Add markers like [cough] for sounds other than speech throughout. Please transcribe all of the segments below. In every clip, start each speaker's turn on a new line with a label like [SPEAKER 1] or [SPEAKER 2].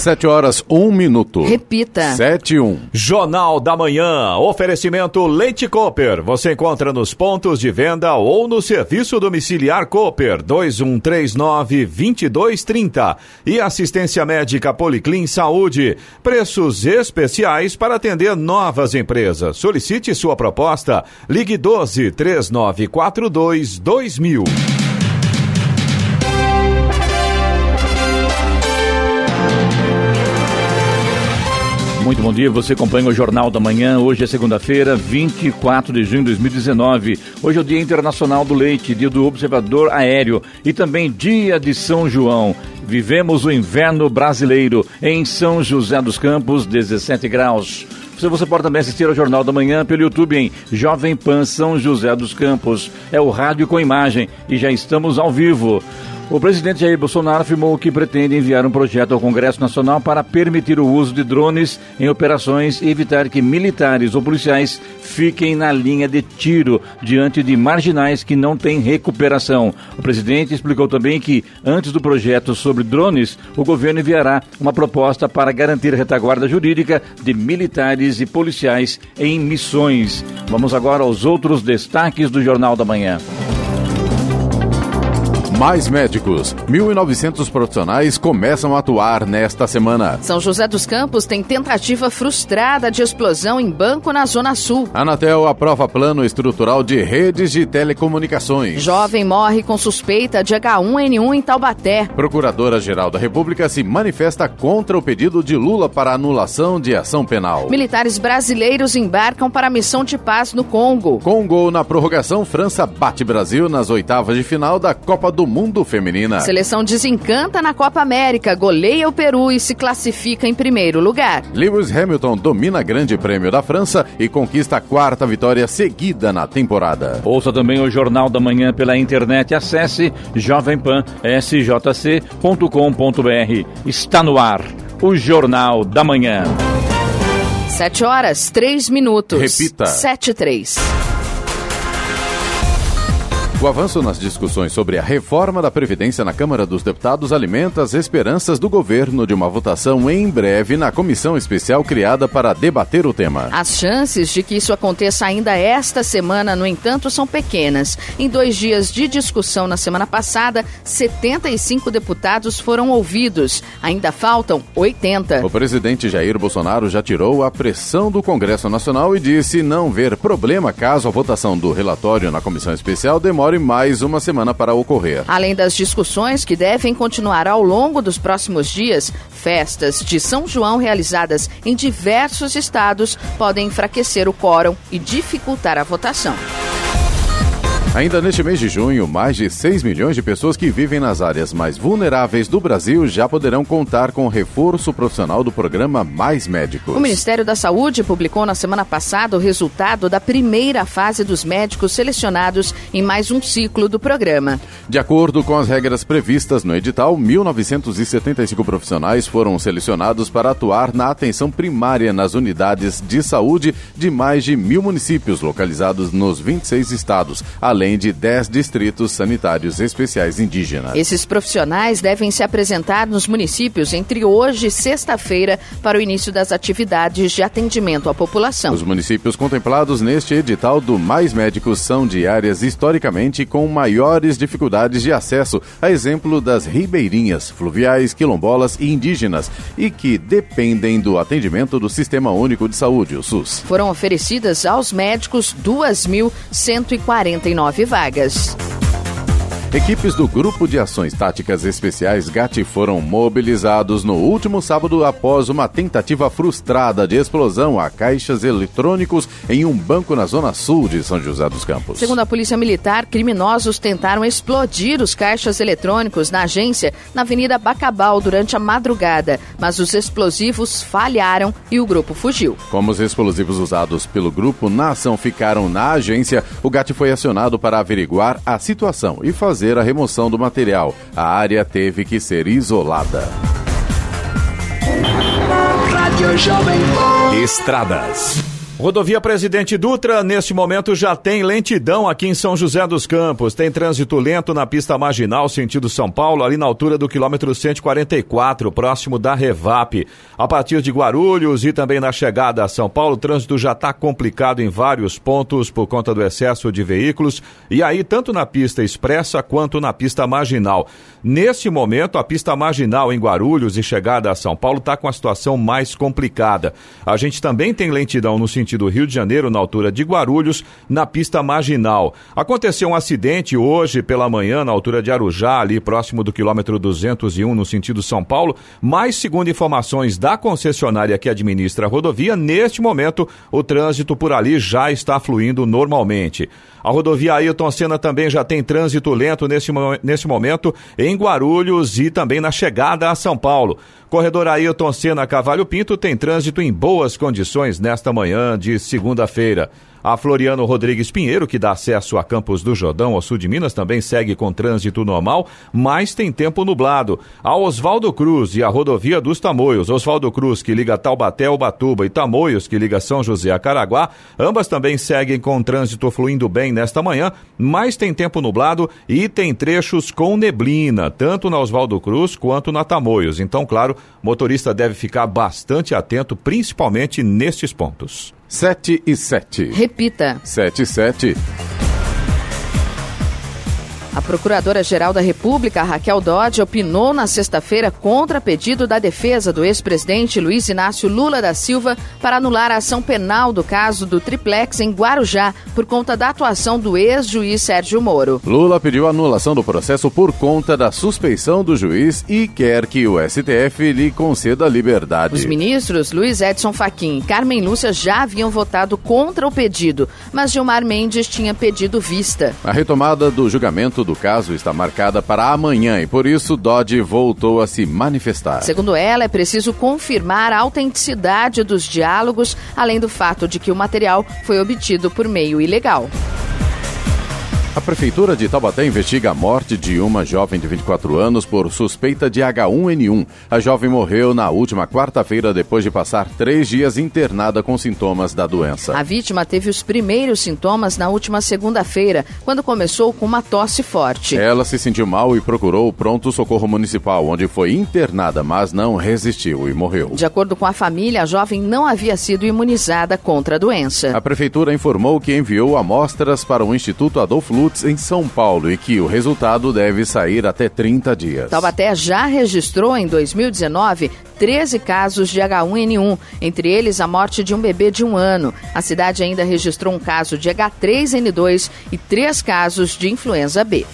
[SPEAKER 1] Sete horas, um minuto.
[SPEAKER 2] Repita.
[SPEAKER 1] Sete um.
[SPEAKER 3] Jornal da Manhã. Oferecimento Leite Cooper. Você encontra nos pontos de venda ou no serviço domiciliar Cooper 2139 2230. E assistência médica Policlin Saúde. Preços especiais para atender novas empresas. Solicite sua proposta. Ligue 12 3942 2000.
[SPEAKER 4] Muito bom dia, você acompanha o Jornal da Manhã. Hoje é segunda-feira, 24 de junho de 2019. Hoje é o Dia Internacional do Leite, dia do Observador Aéreo e também dia de São João. Vivemos o inverno brasileiro em São José dos Campos, 17 graus. Você pode também assistir ao Jornal da Manhã pelo YouTube em Jovem Pan São José dos Campos. É o rádio com imagem e já estamos ao vivo. O presidente Jair Bolsonaro afirmou que pretende enviar um projeto ao Congresso Nacional para permitir o uso de drones em operações e evitar que militares ou policiais fiquem na linha de tiro diante de marginais que não têm recuperação. O presidente explicou também que, antes do projeto sobre drones, o governo enviará uma proposta para garantir retaguarda jurídica de militares e policiais em missões. Vamos agora aos outros destaques do Jornal da Manhã.
[SPEAKER 1] Mais médicos. 1.900 profissionais começam a atuar nesta semana.
[SPEAKER 2] São José dos Campos tem tentativa frustrada de explosão em banco na Zona Sul.
[SPEAKER 1] Anatel aprova plano estrutural de redes de telecomunicações.
[SPEAKER 2] Jovem morre com suspeita de H1N1 em Taubaté.
[SPEAKER 1] Procuradora-Geral da República se manifesta contra o pedido de Lula para anulação de ação penal.
[SPEAKER 2] Militares brasileiros embarcam para a missão de paz no Congo.
[SPEAKER 1] Com gol na prorrogação, França bate Brasil nas oitavas de final da Copa do Mundo Feminina.
[SPEAKER 2] Seleção desencanta na Copa América, goleia o Peru e se classifica em primeiro lugar.
[SPEAKER 1] Lewis Hamilton domina Grande Prêmio da França e conquista a quarta vitória seguida na temporada.
[SPEAKER 4] Ouça também o Jornal da Manhã pela internet. Acesse jovempan.sjc.com.br. Está no ar o Jornal da Manhã.
[SPEAKER 2] Sete horas, três minutos.
[SPEAKER 1] Repita.
[SPEAKER 2] Sete, três.
[SPEAKER 1] O avanço nas discussões sobre a reforma da Previdência na Câmara dos Deputados alimenta as esperanças do governo de uma votação em breve na comissão especial criada para debater o tema.
[SPEAKER 2] As chances de que isso aconteça ainda esta semana, no entanto, são pequenas. Em dois dias de discussão na semana passada, 75 deputados foram ouvidos. Ainda faltam 80.
[SPEAKER 1] O presidente Jair Bolsonaro já tirou a pressão do Congresso Nacional e disse não ver problema caso a votação do relatório na comissão especial demore mais uma semana para ocorrer.
[SPEAKER 2] Além das discussões que devem continuar ao longo dos próximos dias, festas de São João realizadas em diversos estados podem enfraquecer o quórum e dificultar a votação.
[SPEAKER 1] Ainda neste mês de junho, mais de 6 milhões de pessoas que vivem nas áreas mais vulneráveis do Brasil já poderão contar com o reforço profissional do programa Mais Médicos.
[SPEAKER 2] O Ministério da Saúde publicou na semana passada o resultado da primeira fase dos médicos selecionados em mais um ciclo do programa.
[SPEAKER 1] De acordo com as regras previstas no edital, 1.975 profissionais foram selecionados para atuar na atenção primária nas unidades de saúde de mais de mil municípios localizados nos 26 estados, além de 10 distritos sanitários especiais indígenas.
[SPEAKER 2] Esses profissionais devem se apresentar nos municípios entre hoje e sexta-feira para o início das atividades de atendimento à população.
[SPEAKER 1] Os municípios contemplados neste edital do Mais Médicos são de áreas historicamente com maiores dificuldades de acesso, a exemplo das ribeirinhas, fluviais, quilombolas e indígenas, e que dependem do atendimento do Sistema Único de Saúde, o SUS.
[SPEAKER 2] Foram oferecidas aos médicos 2.149 vagas.
[SPEAKER 1] Equipes do Grupo de Ações Táticas Especiais GAT foram mobilizados no último sábado após uma tentativa frustrada de explosão a caixas eletrônicos em um banco na zona sul de São José dos Campos.
[SPEAKER 2] Segundo a Polícia Militar, criminosos tentaram explodir os caixas eletrônicos na agência na Avenida Bacabal durante a madrugada, mas os explosivos falharam e o grupo fugiu.
[SPEAKER 1] Como os explosivos usados pelo grupo na ação ficaram na agência, o GAT foi acionado para averiguar a situação e fazer fazer a remoção do material. A área teve que ser isolada.
[SPEAKER 5] Estradas.
[SPEAKER 3] Rodovia Presidente Dutra, neste momento já tem lentidão aqui em São José dos Campos. Tem trânsito lento na pista marginal, sentido São Paulo, ali na altura do quilômetro 144, próximo da Revap. A partir de Guarulhos e também na chegada a São Paulo, o trânsito já está complicado em vários pontos por conta do excesso de veículos. E aí, tanto na pista expressa quanto na pista marginal. Neste momento, a pista marginal em Guarulhos e chegada a São Paulo está com a situação mais complicada. A gente também tem lentidão no sentido sentido Rio de Janeiro, na altura de Guarulhos, na pista marginal. Aconteceu um acidente hoje pela manhã, na altura de Arujá, ali próximo do quilômetro 201, no sentido São Paulo, mas, segundo informações da concessionária que administra a rodovia, neste momento o trânsito por ali já está fluindo normalmente. A rodovia Ailton Senna também já tem trânsito lento nesse, nesse momento em Guarulhos e também na chegada a São Paulo. Corredor Ailton Senna Cavalho Pinto tem trânsito em boas condições nesta manhã de segunda-feira. A Floriano Rodrigues Pinheiro, que dá acesso a Campos do Jordão, ao sul de Minas, também segue com trânsito normal, mas tem tempo nublado. A Oswaldo Cruz e a rodovia dos Tamoios, Oswaldo Cruz, que liga Taubaté ao Batuba, e Tamoios, que liga São José a Caraguá, ambas também seguem com trânsito fluindo bem nesta manhã, mas tem tempo nublado e tem trechos com neblina, tanto na Oswaldo Cruz quanto na Tamoios. Então, claro, motorista deve ficar bastante atento, principalmente nestes pontos.
[SPEAKER 1] 7 e 7.
[SPEAKER 2] Repita.
[SPEAKER 1] 7 e 7.
[SPEAKER 2] A Procuradora-Geral da República, Raquel Dodge, opinou na sexta-feira contra pedido da defesa do ex-presidente Luiz Inácio Lula da Silva para anular a ação penal do caso do triplex em Guarujá por conta da atuação do ex-juiz Sérgio Moro.
[SPEAKER 1] Lula pediu anulação do processo por conta da suspeição do juiz e quer que o STF lhe conceda liberdade.
[SPEAKER 2] Os ministros Luiz Edson Fachin e Carmen Lúcia já haviam votado contra o pedido, mas Gilmar Mendes tinha pedido vista.
[SPEAKER 1] A retomada do julgamento do caso está marcada para amanhã e por isso Dodge voltou a se manifestar.
[SPEAKER 2] Segundo ela, é preciso confirmar a autenticidade dos diálogos, além do fato de que o material foi obtido por meio ilegal.
[SPEAKER 1] A Prefeitura de Taubaté investiga a morte de uma jovem de 24 anos por suspeita de H1N1. A jovem morreu na última quarta-feira depois de passar três dias internada com sintomas da doença.
[SPEAKER 2] A vítima teve os primeiros sintomas na última segunda-feira, quando começou com uma tosse forte.
[SPEAKER 1] Ela se sentiu mal e procurou o pronto-socorro municipal, onde foi internada, mas não resistiu e morreu.
[SPEAKER 2] De acordo com a família, a jovem não havia sido imunizada contra a doença.
[SPEAKER 1] A Prefeitura informou que enviou amostras para o Instituto Adolfo Lutz em São Paulo e que o resultado deve sair até 30 dias.
[SPEAKER 2] Taubaté já registrou em 2019 13 casos de H1N1, entre eles a morte de um bebê de um ano. A cidade ainda registrou um caso de H3N2 e três casos de influenza B.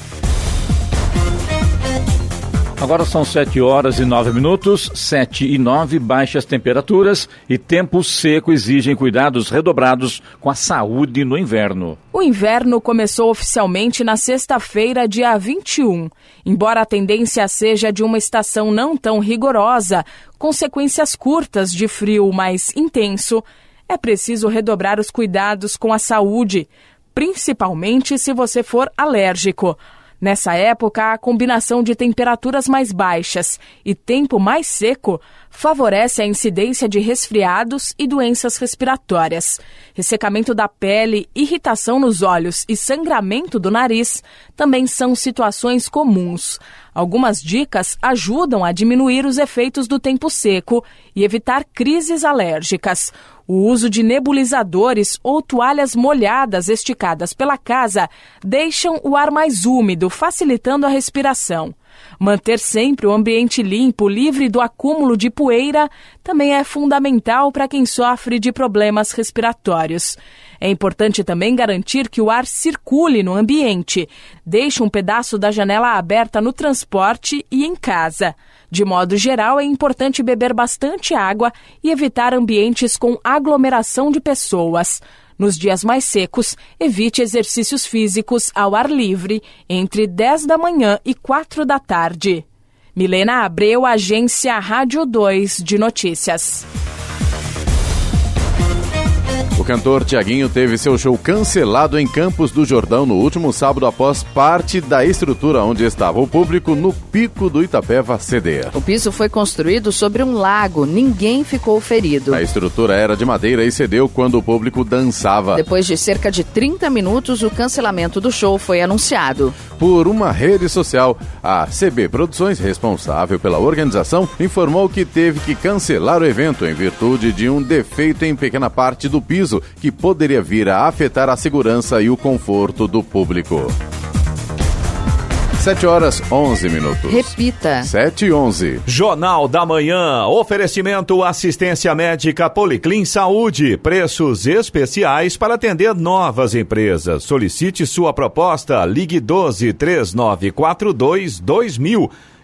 [SPEAKER 4] Agora são 7 horas e 9 minutos, 7 e 9, baixas temperaturas e tempo seco exigem cuidados redobrados com a saúde no inverno.
[SPEAKER 6] O inverno começou oficialmente na sexta-feira, dia 21. Embora a tendência seja de uma estação não tão rigorosa, consequências curtas de frio mais intenso, é preciso redobrar os cuidados com a saúde, principalmente se você for alérgico. Nessa época, a combinação de temperaturas mais baixas e tempo mais seco favorece a incidência de resfriados e doenças respiratórias. Ressecamento da pele, irritação nos olhos e sangramento do nariz também são situações comuns. Algumas dicas ajudam a diminuir os efeitos do tempo seco e evitar crises alérgicas. O uso de nebulizadores ou toalhas molhadas esticadas pela casa deixam o ar mais úmido, facilitando a respiração. Manter sempre o ambiente limpo, livre do acúmulo de poeira, também é fundamental para quem sofre de problemas respiratórios. É importante também garantir que o ar circule no ambiente. Deixe um pedaço da janela aberta no transporte e em casa. De modo geral, é importante beber bastante água e evitar ambientes com aglomeração de pessoas. Nos dias mais secos, evite exercícios físicos ao ar livre entre 10 da manhã e 4 da tarde. Milena Abreu, Agência Rádio 2 de Notícias.
[SPEAKER 1] O cantor Tiaguinho teve seu show cancelado em Campos do Jordão no último sábado após parte da estrutura onde estava o público no pico do Itapeva ceder.
[SPEAKER 2] O piso foi construído sobre um lago, ninguém ficou ferido.
[SPEAKER 1] A estrutura era de madeira e cedeu quando o público dançava.
[SPEAKER 2] Depois de cerca de 30 minutos, o cancelamento do show foi anunciado.
[SPEAKER 1] Por uma rede social, a CB Produções, responsável pela organização, informou que teve que cancelar o evento em virtude de um defeito em pequena parte do piso que poderia vir a afetar a segurança e o conforto do público. 7 horas 11 minutos.
[SPEAKER 2] Repita.
[SPEAKER 1] 7 e 11.
[SPEAKER 3] Jornal da Manhã. Oferecimento assistência médica Policlin Saúde. Preços especiais para atender novas empresas. Solicite sua proposta. Ligue 12 3942 2000.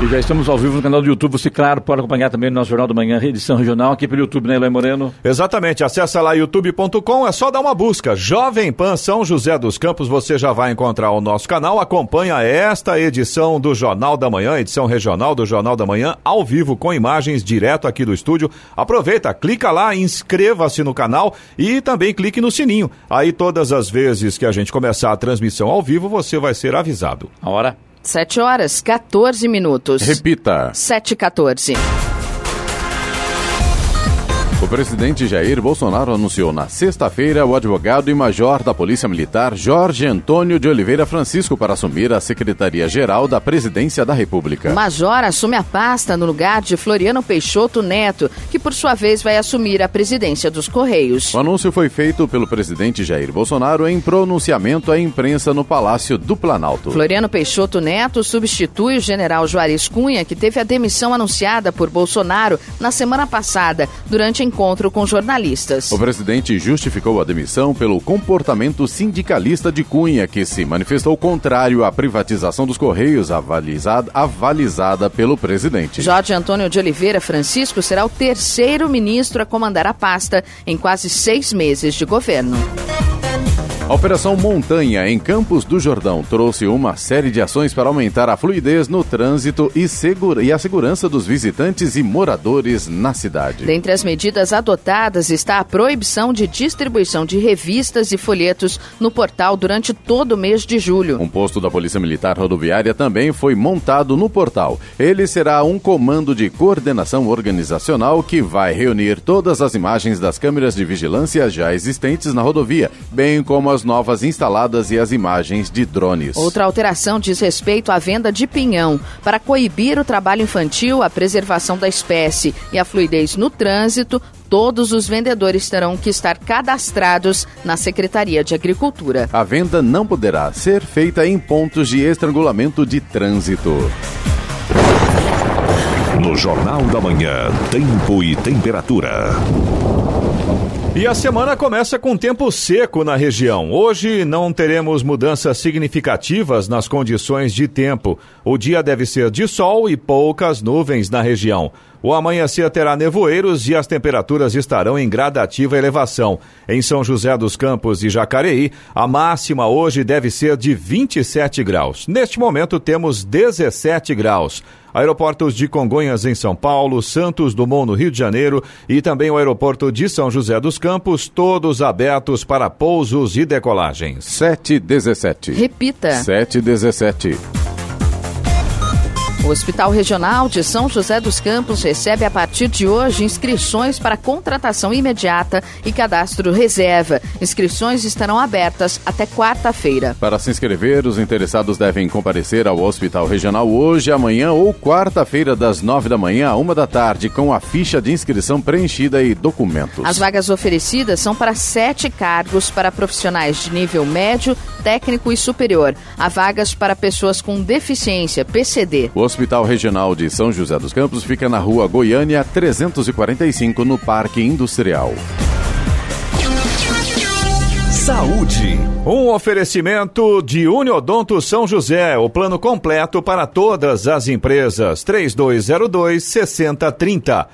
[SPEAKER 4] E já estamos ao vivo no canal do YouTube. Você, claro, pode acompanhar também no nosso Jornal da Manhã, edição regional, aqui pelo YouTube, né, Eloy Moreno?
[SPEAKER 3] Exatamente. Acesse lá youtube.com, é só dar uma busca. Jovem Pan São José dos Campos, você já vai encontrar o nosso canal. Acompanha esta edição do Jornal da Manhã, edição regional do Jornal da Manhã, ao vivo, com imagens direto aqui do estúdio. Aproveita, clica lá, inscreva-se no canal e também clique no sininho. Aí todas as vezes que a gente começar a transmissão ao vivo, você vai ser avisado.
[SPEAKER 4] A hora?
[SPEAKER 2] 7 horas 14 minutos.
[SPEAKER 1] Repita.
[SPEAKER 2] 7 e 14.
[SPEAKER 1] O presidente Jair Bolsonaro anunciou na sexta-feira o advogado e major da Polícia Militar Jorge Antônio de Oliveira Francisco para assumir a Secretaria-Geral da Presidência da República.
[SPEAKER 2] O major assume a pasta no lugar de Floriano Peixoto Neto, que por sua vez vai assumir a presidência dos Correios.
[SPEAKER 1] O anúncio foi feito pelo presidente Jair Bolsonaro em pronunciamento à imprensa no Palácio do Planalto.
[SPEAKER 2] Floriano Peixoto Neto substitui o general Juarez Cunha, que teve a demissão anunciada por Bolsonaro na semana passada, durante encontro com jornalistas.
[SPEAKER 1] O presidente justificou a demissão pelo comportamento sindicalista de Cunha, que se manifestou contrário à privatização dos Correios, avalizada, avalizada pelo presidente.
[SPEAKER 2] Jorge Antônio de Oliveira Francisco será o terceiro ministro a comandar a pasta em quase seis meses de governo.
[SPEAKER 1] A Operação Montanha em Campos do Jordão trouxe uma série de ações para aumentar a fluidez no trânsito e, segura, e a segurança dos visitantes e moradores na cidade.
[SPEAKER 2] Dentre as medidas adotadas está a proibição de distribuição de revistas e folhetos no portal durante todo o mês de julho.
[SPEAKER 1] Um posto da Polícia Militar Rodoviária também foi montado no portal. Ele será um comando de coordenação organizacional que vai reunir todas as imagens das câmeras de vigilância já existentes na rodovia, bem como as novas instaladas e as imagens de drones.
[SPEAKER 2] Outra alteração diz respeito à venda de pinhão. Para coibir o trabalho infantil, a preservação da espécie e a fluidez no trânsito, todos os vendedores terão que estar cadastrados na Secretaria de Agricultura.
[SPEAKER 1] A venda não poderá ser feita em pontos de estrangulamento de trânsito.
[SPEAKER 5] No Jornal da Manhã, tempo e temperatura.
[SPEAKER 3] E a semana começa com tempo seco na região. Hoje não teremos mudanças significativas nas condições de tempo. O dia deve ser de sol e poucas nuvens na região. O amanhecer terá nevoeiros e as temperaturas estarão em gradativa elevação. Em São José dos Campos e Jacareí, a máxima hoje deve ser de 27 graus. Neste momento temos 17 graus. Aeroportos de Congonhas em São Paulo, Santos Dumont no Rio de Janeiro e também o aeroporto de São José dos Campos, todos abertos para pousos e decolagens.
[SPEAKER 1] 717.
[SPEAKER 2] Repita.
[SPEAKER 1] 717.
[SPEAKER 2] O Hospital Regional de São José dos Campos recebe a partir de hoje inscrições para contratação imediata e cadastro reserva. Inscrições estarão abertas até quarta-feira.
[SPEAKER 1] Para se inscrever, os interessados devem comparecer ao Hospital Regional hoje, amanhã ou quarta-feira, das nove da manhã a uma da tarde, com a ficha de inscrição preenchida e documentos.
[SPEAKER 2] As vagas oferecidas são para sete cargos para profissionais de nível médio, técnico e superior. Há vagas para pessoas com deficiência, PCD.
[SPEAKER 1] O Hospital Regional de São José dos Campos fica na rua Goiânia 345, no Parque Industrial.
[SPEAKER 5] Saúde.
[SPEAKER 3] Um oferecimento de Uniodonto São José, o plano completo para todas as empresas. 3202 6030.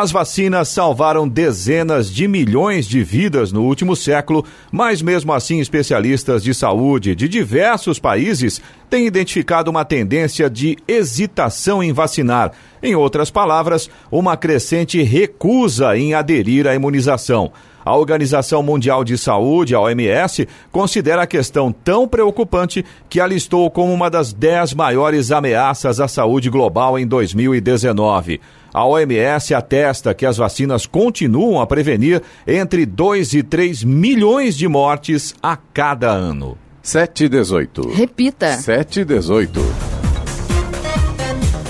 [SPEAKER 3] As vacinas salvaram dezenas de milhões de vidas no último século, mas mesmo assim especialistas de saúde de diversos países têm identificado uma tendência de hesitação em vacinar. Em outras palavras, uma crescente recusa em aderir à imunização. A Organização Mundial de Saúde, a OMS, considera a questão tão preocupante que a listou como uma das dez maiores ameaças à saúde global em 2019. A OMS atesta que as vacinas continuam a prevenir entre 2 e 3 milhões de mortes a cada ano.
[SPEAKER 1] 7 e 18.
[SPEAKER 2] Repita.
[SPEAKER 1] 7 e 18.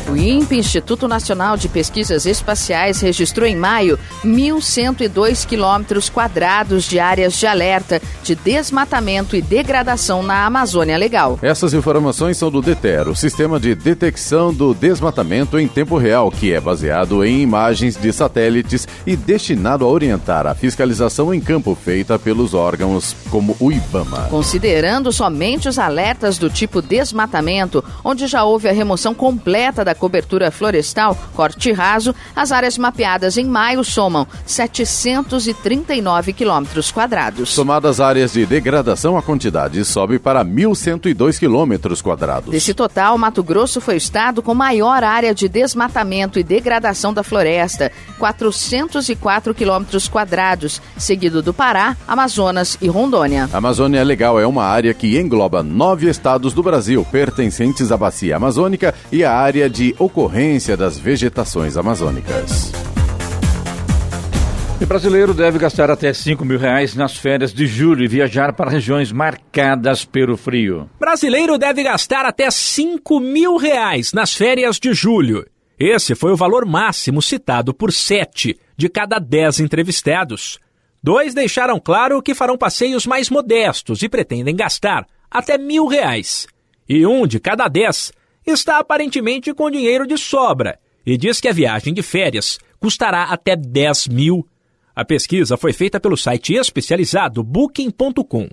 [SPEAKER 2] O INPE, Instituto Nacional de Pesquisas Espaciais, registrou em maio 1.102 quilômetros quadrados de áreas de alerta de desmatamento e degradação na Amazônia Legal.
[SPEAKER 1] Essas informações são do DETER, o Sistema de Detecção do Desmatamento em Tempo Real, que é baseado em imagens de satélites e destinado a orientar a fiscalização em campo feita pelos órgãos como o IBAMA.
[SPEAKER 2] Considerando somente os alertas do tipo desmatamento, onde já houve a remoção completa da cobertura florestal, corte raso, as áreas mapeadas em maio somam 739 quilômetros quadrados.
[SPEAKER 1] Somadas áreas de degradação, a quantidade sobe para 1.102 quilômetros quadrados.
[SPEAKER 2] Desse total, Mato Grosso foi o estado com maior área de desmatamento e degradação da floresta, 404 quilômetros quadrados, seguido do Pará, Amazonas e Rondônia.
[SPEAKER 1] A Amazônia Legal é uma área que engloba nove estados do Brasil, pertencentes à bacia amazônica e à área de ocorrência das vegetações amazônicas.
[SPEAKER 4] O brasileiro deve gastar até 5 mil reais nas férias de julho e viajar para regiões marcadas pelo frio.
[SPEAKER 7] Brasileiro deve gastar até 5 mil reais nas férias de julho. Esse foi o valor máximo citado por sete de cada dez entrevistados. Dois deixaram claro que farão passeios mais modestos e pretendem gastar até mil reais. E um de cada dez está aparentemente com dinheiro de sobra e diz que a viagem de férias custará até 10 mil. A pesquisa foi feita pelo site especializado Booking.com.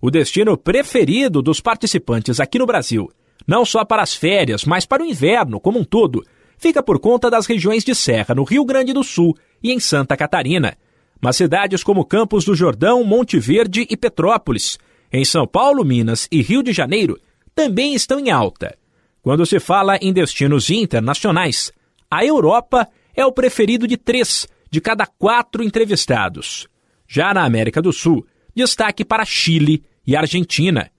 [SPEAKER 7] O destino preferido dos participantes aqui no Brasil, não só para as férias, mas para o inverno como um todo, fica por conta das regiões de serra no Rio Grande do Sul e em Santa Catarina. Mas cidades como Campos do Jordão, Monte Verde e Petrópolis, em São Paulo, Minas e Rio de Janeiro, também estão em alta. Quando se fala em destinos internacionais, a Europa é o preferido de três de cada quatro entrevistados. Já na América do Sul, destaque para Chile e Argentina.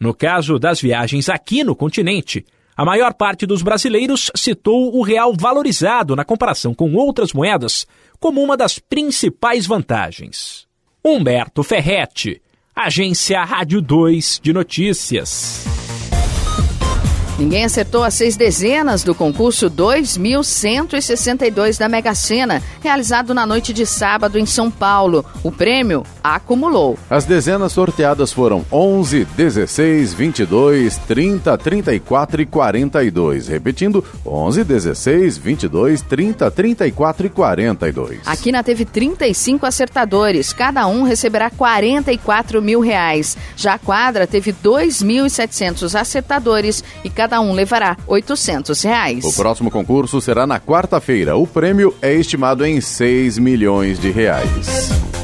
[SPEAKER 7] No caso das viagens aqui no continente, a maior parte dos brasileiros citou o real valorizado na comparação com outras moedas como uma das principais vantagens. Humberto Ferretti, Agência Rádio 2 de Notícias.
[SPEAKER 2] Ninguém acertou as seis dezenas do concurso 2162 da Mega Sena, realizado na noite de sábado em São Paulo. O prêmio acumulou.
[SPEAKER 1] As dezenas sorteadas foram 11, 16, 22, 30, 34 e 42. Repetindo, 11, 16, 22, 30, 34 e 42.
[SPEAKER 2] A Quina teve 35 acertadores, cada um receberá 44 mil reais. Já a quadra teve 2.700 acertadores e cada cada um levará 800 reais.
[SPEAKER 1] O próximo concurso será na quarta-feira. O prêmio é estimado em 6 milhões de reais.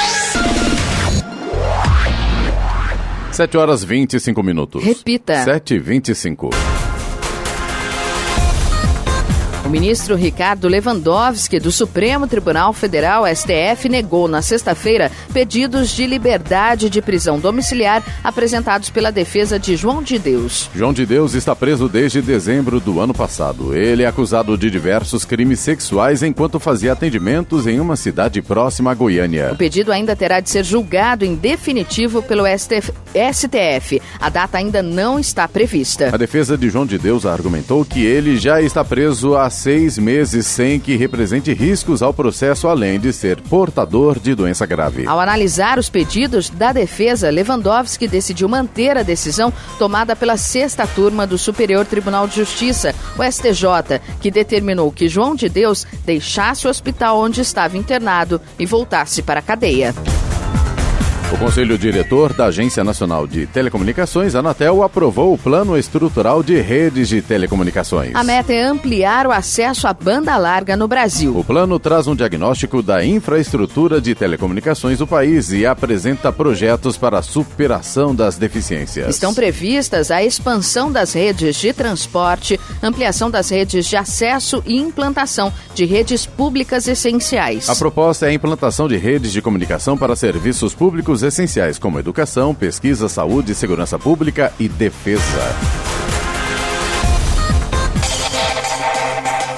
[SPEAKER 1] 7 horas 25 minutos.
[SPEAKER 2] Repita.
[SPEAKER 1] 7 e 25.
[SPEAKER 2] Ministro Ricardo Lewandowski, do Supremo Tribunal Federal, STF, negou na sexta-feira pedidos de liberdade de prisão domiciliar apresentados pela defesa de João de Deus.
[SPEAKER 1] João de Deus está preso desde dezembro do ano passado. Ele é acusado de diversos crimes sexuais enquanto fazia atendimentos em uma cidade próxima a Goiânia.
[SPEAKER 2] O pedido ainda terá de ser julgado em definitivo pelo STF. STF. A data ainda não está prevista.
[SPEAKER 1] A defesa de João de Deus argumentou que ele já está preso há seis meses sem que represente riscos ao processo, além de ser portador de doença grave.
[SPEAKER 2] Ao analisar os pedidos da defesa, Lewandowski decidiu manter a decisão tomada pela sexta turma do Superior Tribunal de Justiça, o STJ, que determinou que João de Deus deixasse o hospital onde estava internado e voltasse para a cadeia.
[SPEAKER 1] O Conselho Diretor da Agência Nacional de Telecomunicações, Anatel, aprovou o Plano Estrutural de Redes de Telecomunicações.
[SPEAKER 2] A meta é ampliar o acesso à banda larga no Brasil.
[SPEAKER 1] O plano traz um diagnóstico da infraestrutura de telecomunicações do país e apresenta projetos para a superação das deficiências.
[SPEAKER 2] Estão previstas a expansão das redes de transporte, ampliação das redes de acesso e implantação de redes públicas essenciais.
[SPEAKER 1] A proposta é a implantação de redes de comunicação para serviços públicos essenciais como educação, pesquisa, saúde, segurança pública e defesa.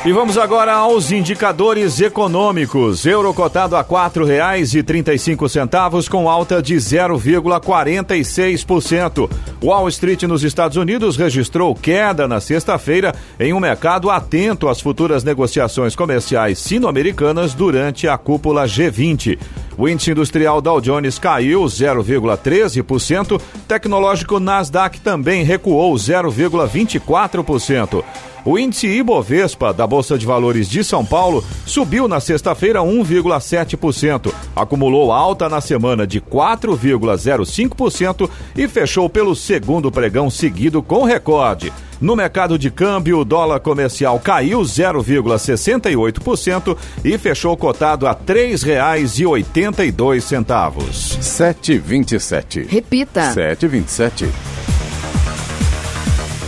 [SPEAKER 3] E vamos agora aos indicadores econômicos. Euro cotado a R$ 4,35 com alta de 0,46%. Wall Street nos Estados Unidos registrou queda na sexta-feira em um mercado atento às futuras negociações comerciais sino-americanas durante a cúpula G20. O índice industrial Dow Jones caiu 0,13%, tecnológico Nasdaq também recuou 0,24%. O índice Ibovespa da Bolsa de Valores de São Paulo subiu na sexta-feira 1,7%, acumulou alta na semana de 4,05% e fechou pelo segundo pregão seguido com recorde. No mercado de câmbio, o dólar comercial caiu 0,68% e fechou cotado a R$ 3,82.
[SPEAKER 1] 7,27.
[SPEAKER 2] Repita.
[SPEAKER 1] 7,27.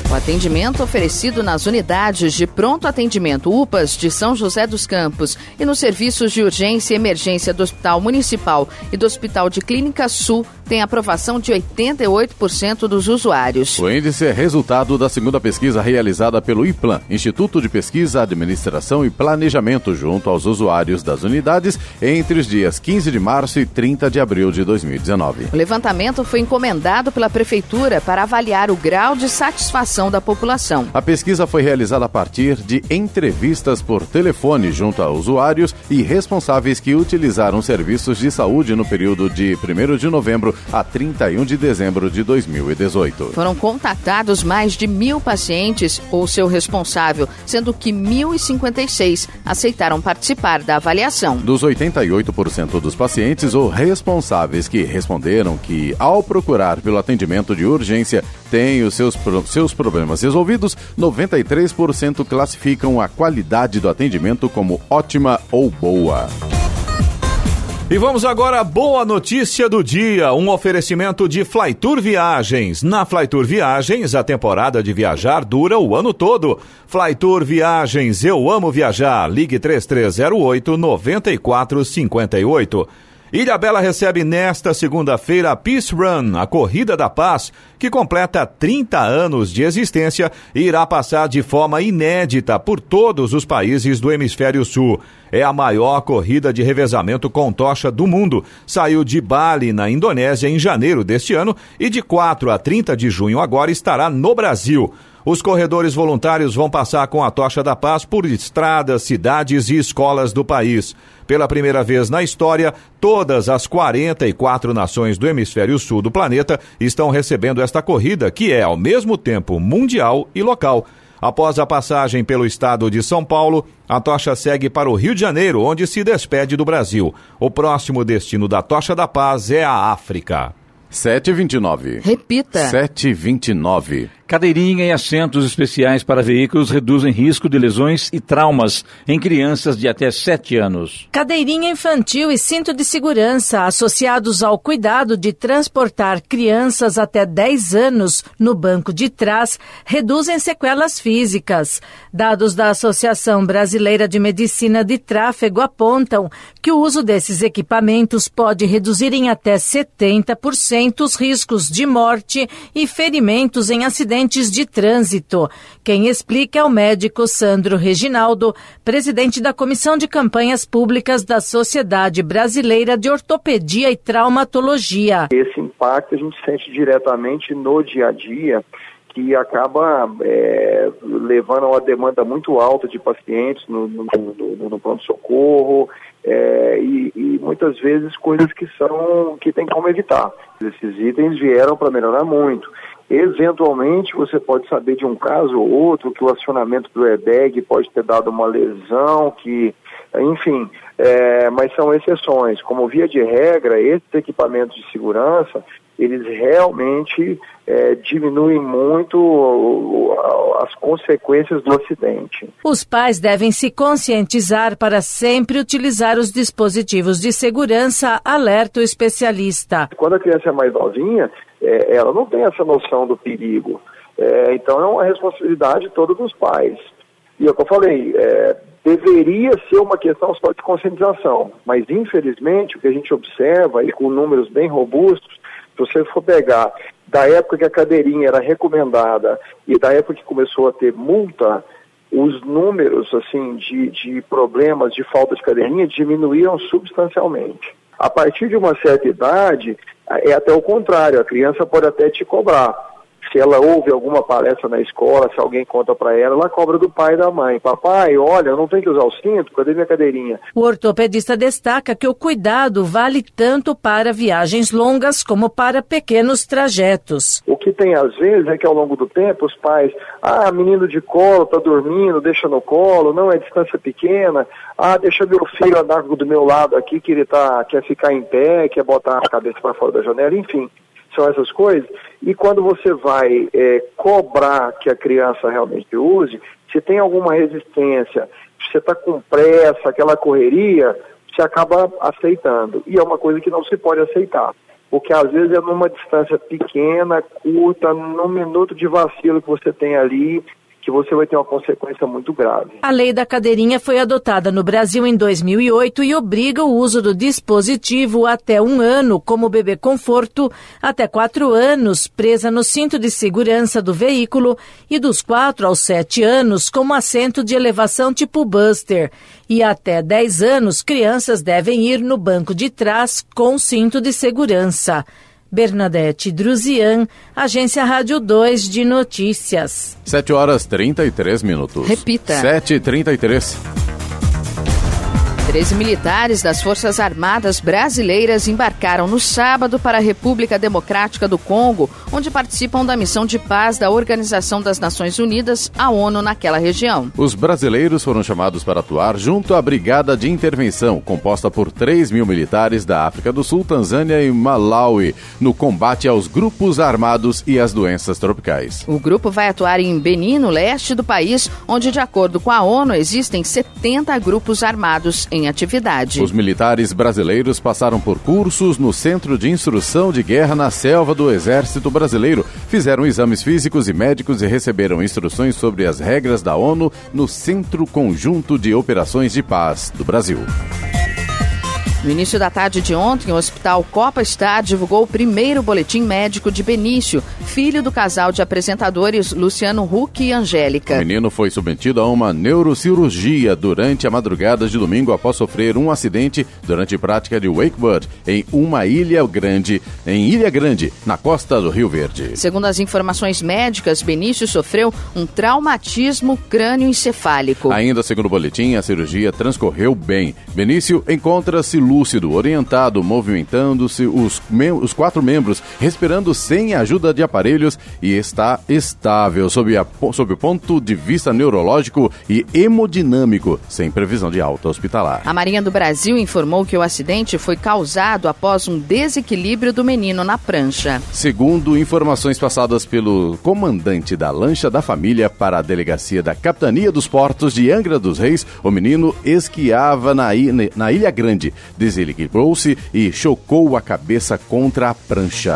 [SPEAKER 2] O atendimento oferecido nas unidades de pronto atendimento UPAs de São José dos Campos e nos serviços de urgência e emergência do Hospital Municipal e do Hospital de Clínica Sul tem aprovação de 88% dos usuários.
[SPEAKER 1] O índice é resultado da segunda pesquisa realizada pelo IPLAN, Instituto de Pesquisa, Administração e Planejamento, junto aos usuários das unidades, entre os dias 15 de março e 30 de abril de 2019.
[SPEAKER 2] O levantamento foi encomendado pela Prefeitura para avaliar o grau de satisfação da população.
[SPEAKER 1] A pesquisa foi realizada a partir de entrevistas por telefone junto a usuários e responsáveis que utilizaram serviços de saúde no período de 1 de novembro a 31 de dezembro de 2018.
[SPEAKER 2] Foram contatados mais de mil pacientes ou seu responsável, sendo que 1.056 aceitaram participar da avaliação.
[SPEAKER 1] Dos 88% dos pacientes ou responsáveis que responderam que, ao procurar pelo atendimento de urgência, têm os seus, seus problemas resolvidos, 93% classificam a qualidade do atendimento como ótima ou boa.
[SPEAKER 3] E vamos agora à boa notícia do dia, um oferecimento de Flytour Viagens. Na Flytour Viagens, a temporada de viajar dura o ano todo. Flytour Viagens, eu amo viajar. Ligue 3308 9458. Ilha Bela recebe nesta segunda-feira a Peace Run, a Corrida da Paz, que completa 30 anos de existência e irá passar de forma inédita por todos os países do Hemisfério Sul. É a maior corrida de revezamento com tocha do mundo. Saiu de Bali, na Indonésia, em janeiro deste ano e de 4 a 30 de junho agora estará no Brasil. Os corredores voluntários vão passar com a tocha da paz por estradas, cidades e escolas do país. Pela primeira vez na história, todas as 44 nações do hemisfério sul do planeta estão recebendo esta corrida, que é ao mesmo tempo mundial e local. Após a passagem pelo estado de São Paulo, a tocha segue para o Rio de Janeiro, onde se despede do Brasil. O próximo destino da Tocha da Paz é a África.
[SPEAKER 1] 729.
[SPEAKER 2] Repita.
[SPEAKER 1] 729.
[SPEAKER 4] Cadeirinha e assentos especiais para veículos reduzem risco de lesões e traumas em crianças de até 7 anos.
[SPEAKER 8] Cadeirinha infantil e cinto de segurança associados ao cuidado de transportar crianças até 10 anos no banco de trás reduzem sequelas físicas. Dados da Associação Brasileira de Medicina de Tráfego apontam que o uso desses equipamentos pode reduzir em até 70% os riscos de morte e ferimentos em acidentes acidentes de trânsito. Quem explica é o médico Sandro Reginaldo, presidente da Comissão de Campanhas Públicas da Sociedade Brasileira de Ortopedia e Traumatologia.
[SPEAKER 9] Esse impacto a gente sente diretamente no dia a dia que acaba é, levando a uma demanda muito alta de pacientes no, no, no, no pronto-socorro é, e, e, muitas vezes coisas que são que tem como evitar. Esses itens vieram para melhorar muito. Eventualmente você pode saber de um caso ou outro que o acionamento do airbag pode ter dado uma lesão, que, enfim, é, mas são exceções. Como via de regra, esses equipamentos de segurança eles realmente é, diminuem muito as consequências do acidente.
[SPEAKER 8] Os pais devem se conscientizar para sempre utilizar os dispositivos de segurança, alerta o especialista.
[SPEAKER 9] Quando a criança é mais novinha, é, ela não tem essa noção do perigo. É, então é uma responsabilidade toda dos pais. E é o que eu falei, é, deveria ser uma questão só de conscientização, mas infelizmente o que a gente observa, e com números bem robustos, se você for pegar da época que a cadeirinha era recomendada e da época que começou a ter multa, os números assim de, de problemas de falta de cadeirinha diminuíram substancialmente. A partir de uma certa idade, é até o contrário, a criança pode até te cobrar se ela ouve alguma palestra na escola, se alguém conta para ela, ela cobra do pai e da mãe. Papai, olha, eu não tenho que usar o cinto, cadê minha cadeirinha?
[SPEAKER 8] O ortopedista destaca que o cuidado vale tanto para viagens longas como para pequenos trajetos.
[SPEAKER 9] O que tem às vezes é que ao longo do tempo os pais, ah, menino de colo, tá dormindo, deixa no colo, não é distância pequena, ah, deixa meu filho andar do meu lado aqui que ele tá, quer ficar em pé, quer botar a cabeça para fora da janela, enfim são essas coisas. E quando você vai é, cobrar que a criança realmente use, se tem alguma resistência, se você está com pressa, aquela correria, você acaba aceitando. E é uma coisa que não se pode aceitar. Porque às vezes é numa distância pequena, curta, num minuto de vacilo que você tem ali, que você vai ter uma consequência muito grave.
[SPEAKER 8] A lei da cadeirinha foi adotada no Brasil em 2008 e obriga o uso do dispositivo até um ano como bebê conforto, até quatro anos presa no cinto de segurança do veículo e dos quatro aos sete anos como assento de elevação tipo Buster. E até 10 anos, crianças devem ir no banco de trás com cinto de segurança. Bernadette Druzian, Agência Rádio 2 de Notícias.
[SPEAKER 1] 7 horas 33 minutos.
[SPEAKER 2] Repita.
[SPEAKER 1] 7h33.
[SPEAKER 2] 13 militares das Forças Armadas Brasileiras embarcaram no sábado para a República Democrática do Congo, onde participam da missão de paz da Organização das Nações Unidas, a ONU, naquela região.
[SPEAKER 1] Os brasileiros foram chamados para atuar junto à Brigada de Intervenção, composta por 3 mil militares da África do Sul, Tanzânia e Malawi, no combate aos grupos armados e às doenças tropicais.
[SPEAKER 2] O grupo vai atuar em Benin, no leste do país, onde, de acordo com a ONU, existem 70 grupos armados em atividade.
[SPEAKER 1] Os militares brasileiros passaram por cursos no Centro de Instrução de Guerra na Selva do Exército Brasileiro, fizeram exames físicos e médicos e receberam instruções sobre as regras da ONU no Centro Conjunto de Operações de Paz do Brasil.
[SPEAKER 2] No início da tarde de ontem, o Hospital Copa Star divulgou o primeiro boletim médico de Benício, filho do casal de apresentadores Luciano Huck e Angélica.
[SPEAKER 1] O menino foi submetido a uma neurocirurgia durante a madrugada de domingo após sofrer um acidente durante prática de wakeboard em uma ilha grande, em Ilha Grande, na costa do Rio Verde.
[SPEAKER 2] Segundo as informações médicas, Benício sofreu um traumatismo crânioencefálico.
[SPEAKER 1] Ainda segundo o boletim, a cirurgia transcorreu bem. Benício encontra-se lúcido, orientado, movimentando-se, os, os quatro membros respirando sem ajuda de aparelhos e está estável sob, a, sob o ponto de vista neurológico e hemodinâmico, sem previsão de alta hospitalar.
[SPEAKER 2] A Marinha do Brasil informou que o acidente foi causado após um desequilíbrio do menino na prancha.
[SPEAKER 1] Segundo informações passadas pelo comandante da lancha da família para a delegacia da Capitania dos Portos de Angra dos Reis, o menino esquiava na, na Ilha Grande, desequilibrou-se e chocou a cabeça contra a prancha.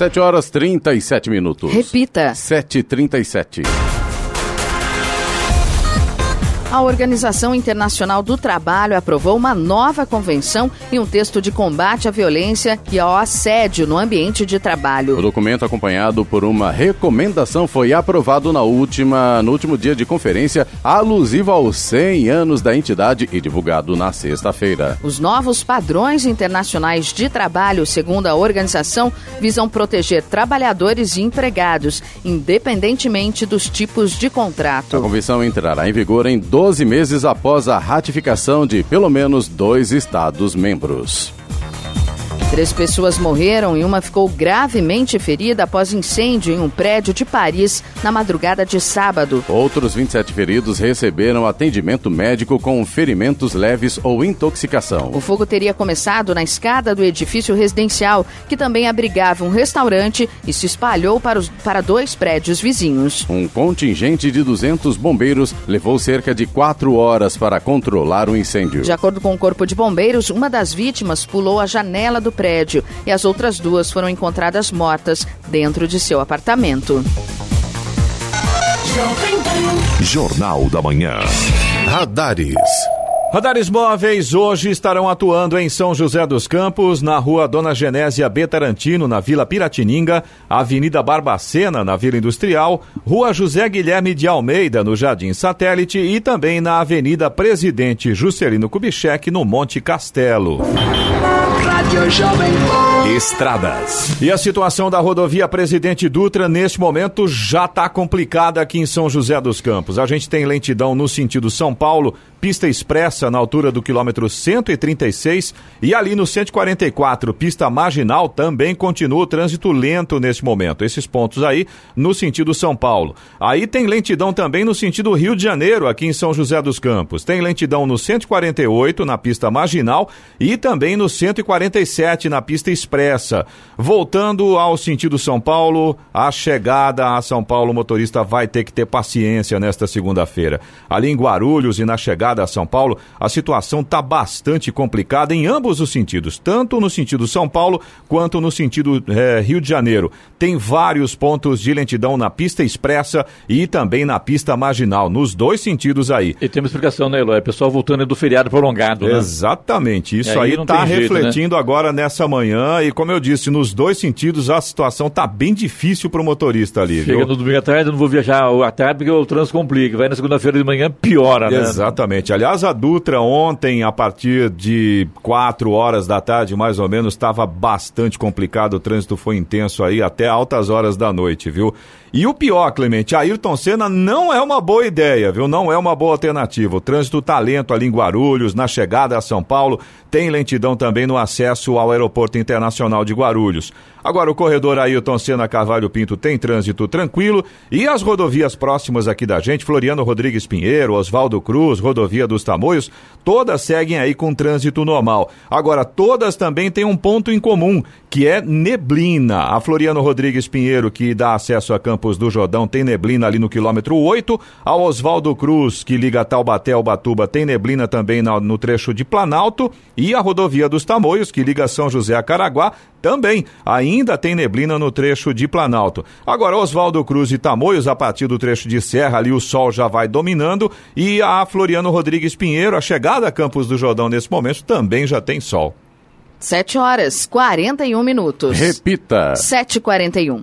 [SPEAKER 1] 7 horas 37 minutos.
[SPEAKER 2] Repita.
[SPEAKER 1] 7h37.
[SPEAKER 2] A Organização Internacional do Trabalho aprovou uma nova convenção e um texto de combate à violência e ao assédio no ambiente de trabalho.
[SPEAKER 1] O documento, acompanhado por uma recomendação, foi aprovado na última, no último dia de conferência, alusivo aos 100 anos da entidade e divulgado na sexta-feira.
[SPEAKER 2] Os novos padrões internacionais de trabalho, segundo a organização, visam proteger trabalhadores e empregados, independentemente dos tipos de contrato.
[SPEAKER 1] A convenção entrará em vigor em 12 meses após a ratificação de pelo menos dois Estados-membros.
[SPEAKER 2] Três pessoas morreram e uma ficou gravemente ferida após incêndio em um prédio de Paris na madrugada de sábado.
[SPEAKER 1] Outros 27 feridos receberam atendimento médico com ferimentos leves ou intoxicação.
[SPEAKER 2] O fogo teria começado na escada do edifício residencial, que também abrigava um restaurante e se espalhou para, os, para dois prédios vizinhos.
[SPEAKER 1] Um contingente de 200 bombeiros levou cerca de quatro horas para controlar o incêndio.
[SPEAKER 2] De acordo com o Corpo de Bombeiros, uma das vítimas pulou a janela do prédio e as outras duas foram encontradas mortas dentro de seu apartamento.
[SPEAKER 5] Jornal da Manhã.
[SPEAKER 1] Radares.
[SPEAKER 3] Radares móveis hoje estarão atuando em São José dos Campos, na rua Dona Genésia B. Tarantino, na Vila Piratininga, Avenida Barbacena, na Vila Industrial, Rua José Guilherme de Almeida, no Jardim Satélite e também na Avenida Presidente Juscelino Kubitschek, no Monte Castelo. Estradas. E a situação da rodovia Presidente Dutra neste momento já está complicada aqui em São José dos Campos. A gente tem lentidão no sentido São Paulo, pista expressa na altura do quilômetro 136 e ali no 144, pista marginal, também continua o trânsito lento neste momento. Esses pontos aí no sentido São Paulo. Aí tem lentidão também no sentido Rio de Janeiro, aqui em São José dos Campos. Tem lentidão no 148 na pista marginal e também no 147 na pista expressa. Voltando ao sentido São Paulo, a chegada a São Paulo, o motorista vai ter que ter paciência nesta segunda-feira. Ali em Guarulhos e na chegada a São Paulo, a situação está bastante complicada em ambos os sentidos, tanto no sentido São Paulo quanto no sentido eh, Rio de Janeiro. Tem vários pontos de lentidão na pista expressa e também na pista marginal, nos dois sentidos aí.
[SPEAKER 4] E tem uma explicação, né, Eloy? O pessoal voltando do feriado prolongado, né?
[SPEAKER 3] Exatamente. Isso
[SPEAKER 4] É, aí
[SPEAKER 3] está
[SPEAKER 4] jeito,
[SPEAKER 3] refletindo agora nessa manhã e, como eu disse, nos dois sentidos a situação está bem difícil para o motorista ali,
[SPEAKER 4] Chega
[SPEAKER 3] viu?
[SPEAKER 4] no domingo à tarde, eu não vou viajar à tarde porque o trânsito complica. Vai na segunda-feira de manhã, piora, né?
[SPEAKER 3] Exatamente. Aliás, a Dutra ontem, a partir de 4 horas da tarde, mais ou menos, estava bastante complicado. O trânsito foi intenso aí até altas horas da noite, viu? E o pior, Clemente, Ayrton Senna não é uma boa ideia, viu? Não é uma boa alternativa. O trânsito tá lento ali em Guarulhos, na chegada a São Paulo, tem lentidão também no acesso ao Aeroporto Internacional de Guarulhos. Agora, o corredor Ayrton Senna Carvalho Pinto tem trânsito tranquilo e as rodovias próximas aqui da gente, Floriano Rodrigues Pinheiro, Oswaldo Cruz, Rodovia dos Tamoios, todas seguem aí com trânsito normal. Agora, todas também têm um ponto em comum, que é neblina. A Floriano Rodrigues Pinheiro, que dá acesso a Campos do Jordão, tem neblina ali no quilômetro 8. A Oswaldo Cruz, que liga Taubaté ao Batuba, tem neblina também na- no trecho de Planalto. E a rodovia dos Tamoios, que liga São José a Caraguá, também ainda tem neblina no trecho de Planalto. Agora, Oswaldo Cruz e Tamoios, a partir do trecho de Serra, ali o sol já vai dominando. E a Floriano Rodrigues Pinheiro, a chegada a Campos do Jordão nesse momento, também já tem sol.
[SPEAKER 2] 7 horas 41 minutos.
[SPEAKER 1] Repita.
[SPEAKER 2] 7h41.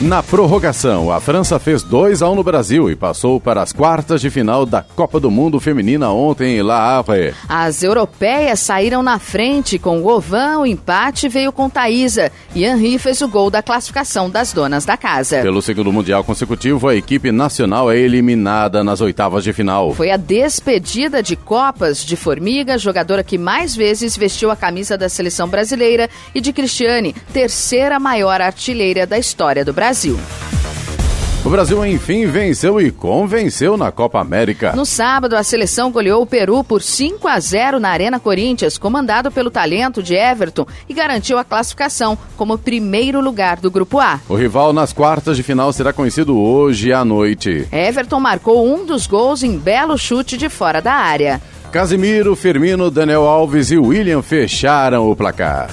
[SPEAKER 1] Na prorrogação, a França fez 2 a 1 no Brasil e passou para as quartas de final da Copa do Mundo Feminina ontem em La Havre.
[SPEAKER 2] As europeias saíram na frente com o Ovan, o empate veio com Thaísa e Henri fez o gol da classificação das donas da casa.
[SPEAKER 1] Pelo segundo Mundial consecutivo, a equipe nacional é eliminada nas oitavas de final.
[SPEAKER 2] Foi a despedida de Copas de Formiga, jogadora que mais vezes vestiu a camisa da seleção brasileira, e de Cristiane, terceira maior artilheira da história do Brasil.
[SPEAKER 1] O Brasil, enfim, venceu e convenceu na Copa América.
[SPEAKER 2] No sábado, a seleção goleou o Peru por 5 a 0 na Arena Corinthians, comandado pelo talento de Everton, e garantiu a classificação como primeiro lugar do Grupo A.
[SPEAKER 1] O rival nas quartas de final será conhecido hoje à noite.
[SPEAKER 2] Everton marcou um dos gols em belo chute de fora da área.
[SPEAKER 1] Casimiro, Firmino, Daniel Alves e William fecharam o placar.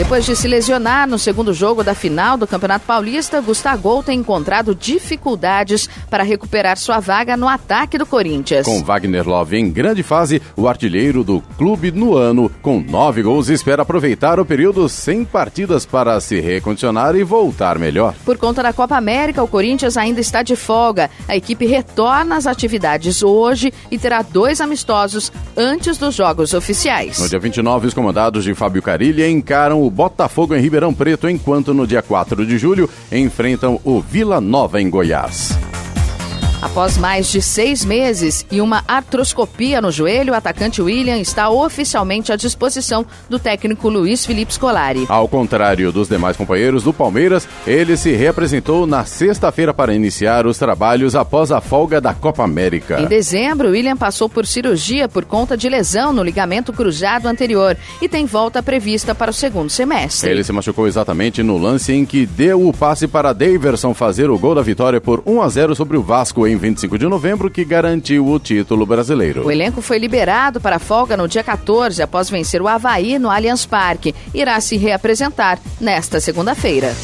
[SPEAKER 2] Depois de se lesionar no segundo jogo da final do Campeonato Paulista, Gustavo tem encontrado dificuldades para recuperar sua vaga no ataque do Corinthians.
[SPEAKER 1] Com Wagner Love em grande fase, o artilheiro do clube no ano, com nove gols, espera aproveitar o período sem partidas para se recondicionar e voltar melhor.
[SPEAKER 2] Por conta da Copa América, o Corinthians ainda está de folga. A equipe retorna às atividades hoje e terá dois amistosos antes dos jogos oficiais.
[SPEAKER 1] No dia 29, os comandados de Fábio Carilli encaram o Botafogo em Ribeirão Preto, enquanto no dia 4 de julho enfrentam o Vila Nova em Goiás.
[SPEAKER 2] Após mais de seis meses e uma artroscopia no joelho, o atacante William está oficialmente à disposição do técnico Luiz Felipe Scolari.
[SPEAKER 1] Ao contrário dos demais companheiros do Palmeiras, ele se reapresentou na sexta-feira para iniciar os trabalhos após a folga da Copa América.
[SPEAKER 2] Em dezembro, William passou por cirurgia por conta de lesão no ligamento cruzado anterior e tem volta prevista para o segundo semestre.
[SPEAKER 1] Ele se machucou exatamente no lance em que deu o passe para Daverson fazer o gol da vitória por 1 a 0 sobre o Vasco em 25 de novembro, que garantiu o título brasileiro.
[SPEAKER 2] O elenco foi liberado para folga no dia 14, após vencer o Havaí no Allianz Parque. Irá se reapresentar nesta segunda-feira.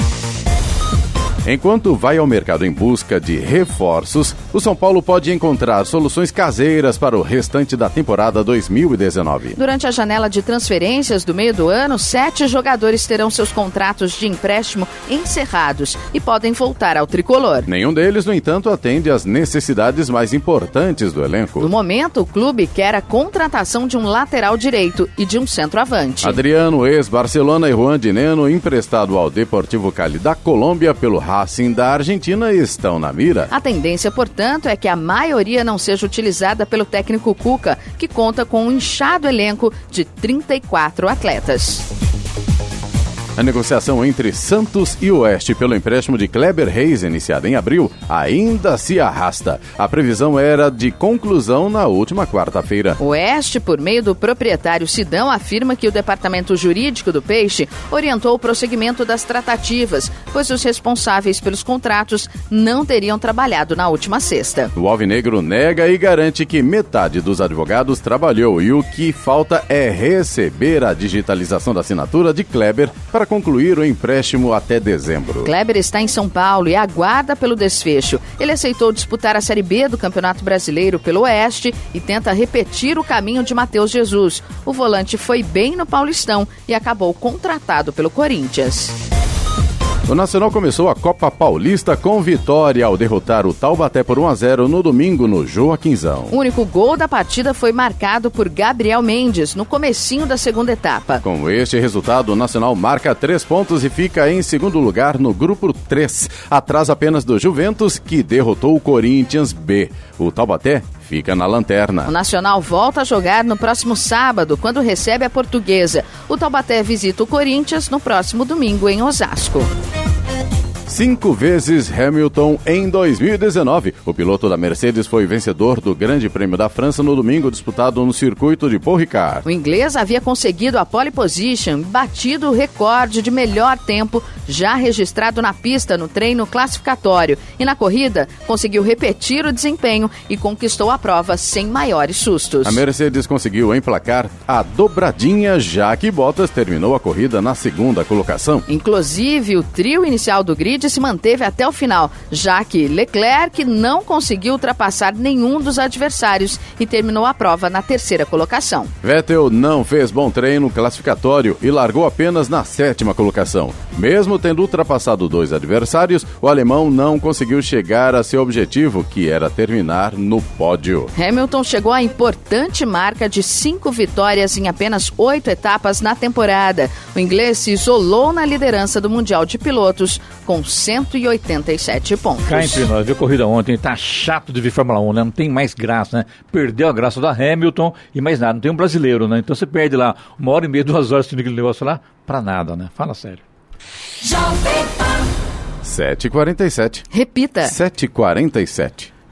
[SPEAKER 1] Enquanto vai ao mercado em busca de reforços, o São Paulo pode encontrar soluções caseiras para o restante da temporada 2019.
[SPEAKER 2] Durante a janela de transferências do meio do ano, sete jogadores terão seus contratos de empréstimo encerrados e podem voltar ao tricolor.
[SPEAKER 1] Nenhum deles, no entanto, atende às necessidades mais importantes do elenco.
[SPEAKER 2] No momento, o clube quer a contratação de um lateral direito e de um centroavante.
[SPEAKER 1] Adriano, ex-Barcelona e Juan Dineno, emprestado ao Deportivo Cali da Colômbia pelo Racing da Argentina estão na mira.
[SPEAKER 2] A tendência, portanto, é que a maioria não seja utilizada pelo técnico Cuca, que conta com um inchado elenco de 34 atletas.
[SPEAKER 1] A negociação entre Santos e Oeste pelo empréstimo de Kleber Reis, iniciada em abril, ainda se arrasta. A previsão era de conclusão na última quarta-feira.
[SPEAKER 2] Oeste, por meio do proprietário Sidão, afirma que o departamento jurídico do Peixe orientou o prosseguimento das tratativas, pois os responsáveis pelos contratos não teriam trabalhado na última sexta.
[SPEAKER 1] O Alvinegro nega e garante que metade dos advogados trabalhou e o que falta é receber a digitalização da assinatura de Kleber para concluir o empréstimo até dezembro.
[SPEAKER 2] Kleber está em São Paulo e aguarda pelo desfecho. Ele aceitou disputar a Série B do Campeonato Brasileiro pelo Oeste e tenta repetir o caminho de Matheus Jesus. O volante foi bem no Paulistão e acabou contratado pelo Corinthians.
[SPEAKER 1] O Nacional começou a Copa Paulista com vitória ao derrotar o Taubaté por 1 a 0 no domingo no Joaquinzão.
[SPEAKER 2] O único gol da partida foi marcado por Gabriel Mendes no comecinho da segunda etapa.
[SPEAKER 1] Com este resultado, o Nacional marca três pontos e fica em segundo lugar no grupo 3, atrás apenas do Juventus, que derrotou o Corinthians B. O Taubaté fica na lanterna.
[SPEAKER 2] O Nacional volta a jogar no próximo sábado, quando recebe a Portuguesa. O Taubaté visita o Corinthians no próximo domingo em Osasco.
[SPEAKER 1] Cinco vezes Hamilton em 2019. O piloto da Mercedes foi vencedor do Grande Prêmio da França no domingo, disputado no circuito de Paul Ricard.
[SPEAKER 2] O inglês havia conseguido a pole position, batido o recorde de melhor tempo já registrado na pista no treino classificatório. E na corrida, conseguiu repetir o desempenho e conquistou a prova sem maiores sustos.
[SPEAKER 1] A Mercedes conseguiu emplacar a dobradinha, já que Bottas terminou a corrida na segunda colocação.
[SPEAKER 2] Inclusive, o trio inicial do grid se manteve até o final, já que Leclerc não conseguiu ultrapassar nenhum dos adversários e terminou a prova na terceira colocação.
[SPEAKER 1] Vettel não fez bom treino classificatório e largou apenas na sétima colocação. Mesmo tendo ultrapassado dois adversários, o alemão não conseguiu chegar a seu objetivo, que era terminar no pódio.
[SPEAKER 2] Hamilton chegou à importante marca de cinco vitórias em apenas oito etapas na temporada. O inglês se isolou na liderança do Mundial de Pilotos com 187 pontos.
[SPEAKER 4] Cá entre nós, viu corrida ontem, tá chato de ver Fórmula 1, né? Não tem mais graça, né? Perdeu a graça da Hamilton e mais nada, não tem um brasileiro, né? Então você perde lá uma hora e meia, duas horas assistindo aquele negócio lá, pra nada, né? Fala sério.
[SPEAKER 1] 7h47.
[SPEAKER 2] Repita.
[SPEAKER 1] 7h47.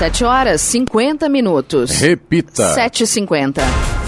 [SPEAKER 2] 7 horas 50 minutos.
[SPEAKER 1] Repita.
[SPEAKER 2] 7h50.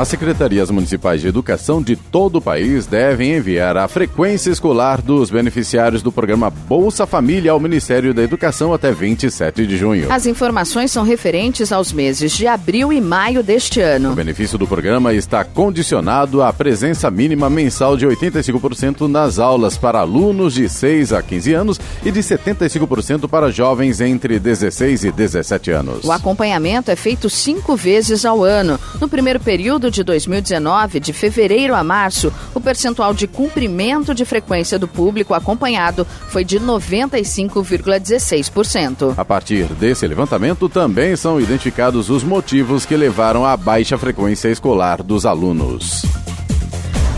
[SPEAKER 1] As secretarias municipais de educação de todo o país devem enviar a frequência escolar dos beneficiários do programa Bolsa Família ao Ministério da Educação até 27 de junho.
[SPEAKER 2] As informações são referentes aos meses de abril e maio deste ano.
[SPEAKER 1] O benefício do programa está condicionado à presença mínima mensal de 85% nas aulas para alunos de 6 a 15 anos e de 75% para jovens entre 16 e 17 anos.
[SPEAKER 2] O acompanhamento é feito cinco vezes ao ano. No primeiro período de 2019, de fevereiro a março, o percentual de cumprimento de frequência do público acompanhado foi de 95,16%.
[SPEAKER 1] A partir desse levantamento, também são identificados os motivos que levaram à baixa frequência escolar dos alunos.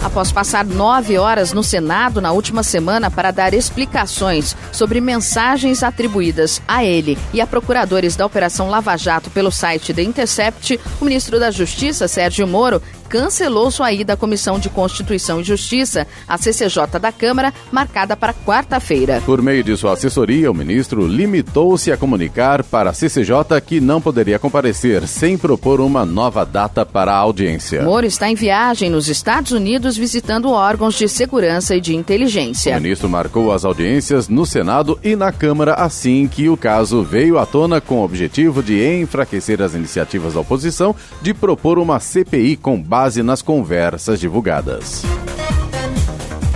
[SPEAKER 2] Após passar nove horas no Senado na última semana para dar explicações sobre mensagens atribuídas a ele e a procuradores da Operação Lava Jato pelo site The Intercept, o ministro da Justiça, Sérgio Moro, cancelou sua ida à Comissão de Constituição e Justiça, a CCJ da Câmara, marcada para quarta-feira.
[SPEAKER 1] Por meio de sua assessoria, o ministro limitou-se a comunicar para a CCJ que não poderia comparecer sem propor uma nova data para a audiência.
[SPEAKER 2] Moro está em viagem nos Estados Unidos visitando órgãos de segurança e de inteligência.
[SPEAKER 1] O ministro marcou as audiências no Senado e na Câmara assim que o caso veio à tona com o objetivo de enfraquecer as iniciativas da oposição de propor uma CPI com base nas conversas divulgadas.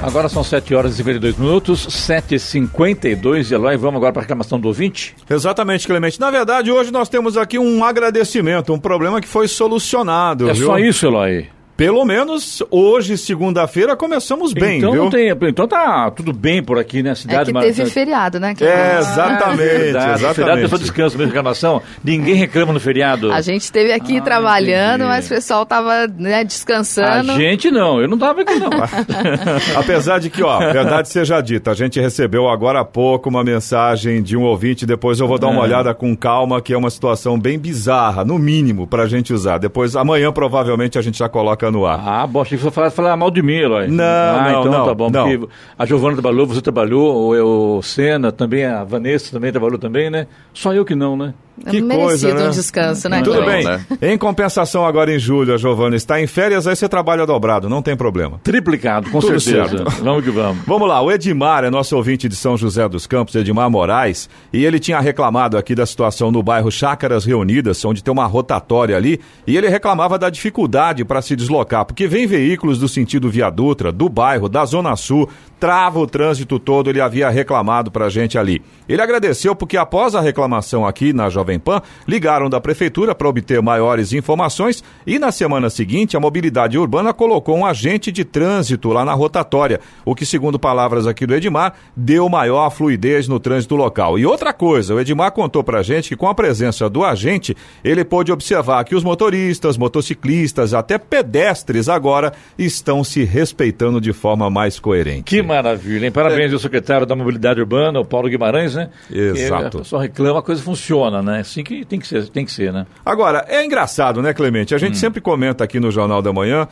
[SPEAKER 4] Agora são 7 horas e 52 minutos, 7h52, Eloy. Vamos agora para a reclamação do ouvinte?
[SPEAKER 3] Exatamente, Clemente. Na verdade, hoje nós temos aqui um agradecimento, um problema que foi solucionado.
[SPEAKER 4] É
[SPEAKER 3] viu?
[SPEAKER 4] só isso, Eloy.
[SPEAKER 3] Pelo menos hoje, segunda-feira, começamos bem,
[SPEAKER 4] então
[SPEAKER 3] viu?
[SPEAKER 4] Não tem, então tá tudo bem por aqui, né?
[SPEAKER 2] É
[SPEAKER 4] Cidade
[SPEAKER 2] que teve feriado, né? Que
[SPEAKER 3] É, exatamente,
[SPEAKER 4] Verdade,
[SPEAKER 3] exatamente.
[SPEAKER 4] Feriado pessoal descansa, mesmo reclamação. Ninguém reclama no feriado.
[SPEAKER 2] A gente esteve aqui
[SPEAKER 4] Ah,
[SPEAKER 2] trabalhando,
[SPEAKER 4] entendi.
[SPEAKER 2] mas o pessoal tava né,
[SPEAKER 4] A
[SPEAKER 2] descansando.
[SPEAKER 4] gente não, eu não tava aqui não. [laughs] [laughs]
[SPEAKER 3] Apesar de que, ó, verdade seja dita, a gente recebeu agora há pouco uma mensagem de um ouvinte, depois eu vou dar uma
[SPEAKER 4] É.
[SPEAKER 3] olhada com calma, que é uma situação bem bizarra, no mínimo, pra gente usar. Depois, amanhã, provavelmente, a gente já coloca no ar.
[SPEAKER 4] Ah, bom, achei que você falar, falar mal de mim, Eloy.
[SPEAKER 3] Não,
[SPEAKER 4] ah,
[SPEAKER 3] não,
[SPEAKER 4] então
[SPEAKER 3] não,
[SPEAKER 4] tá bom,
[SPEAKER 3] não.
[SPEAKER 4] porque a Giovana trabalhou, você trabalhou, o, o Senna também, a Vanessa também trabalhou também, né? Só eu que não, né?
[SPEAKER 3] Que
[SPEAKER 2] Merecido
[SPEAKER 3] coisa, né?
[SPEAKER 2] um descanso, né?
[SPEAKER 3] Tudo bem.
[SPEAKER 1] né?
[SPEAKER 3] Em compensação, agora em julho, a Giovana está em férias, aí você trabalha dobrado, não tem problema.
[SPEAKER 4] Triplicado, com
[SPEAKER 3] Tudo
[SPEAKER 4] certeza.
[SPEAKER 3] certo. [laughs]
[SPEAKER 4] Vamos que vamos.
[SPEAKER 3] Vamos lá, o Edmar é nosso ouvinte de São José dos Campos, Edmar Moraes, e ele tinha reclamado aqui da situação no bairro Chácaras Reunidas, onde tem uma rotatória ali, e ele reclamava da dificuldade para se deslocar, porque vem veículos do sentido Via Dutra, do bairro, da Zona Sul, trava o trânsito todo, ele havia reclamado pra gente ali. Ele agradeceu porque após a reclamação aqui na Jovem Pan, ligaram da prefeitura para obter maiores informações e na semana seguinte a mobilidade urbana colocou um agente de trânsito lá na rotatória, o que segundo palavras aqui do Edmar, deu maior fluidez no trânsito local. E outra coisa, o Edmar contou pra gente que com a presença do agente, ele pôde observar que os motoristas, motociclistas, até pedestres agora estão se respeitando de forma mais coerente.
[SPEAKER 4] Que maravilha, hein? Parabéns ao secretário da Mobilidade Urbana, o Paulo Guimarães, né?
[SPEAKER 3] Exato.
[SPEAKER 4] A pessoa reclama, a coisa funciona, né? Assim que tem que ser, tem que ser, né?
[SPEAKER 3] Agora, é engraçado, né, Clemente? A gente sempre comenta aqui no Jornal da Manhã.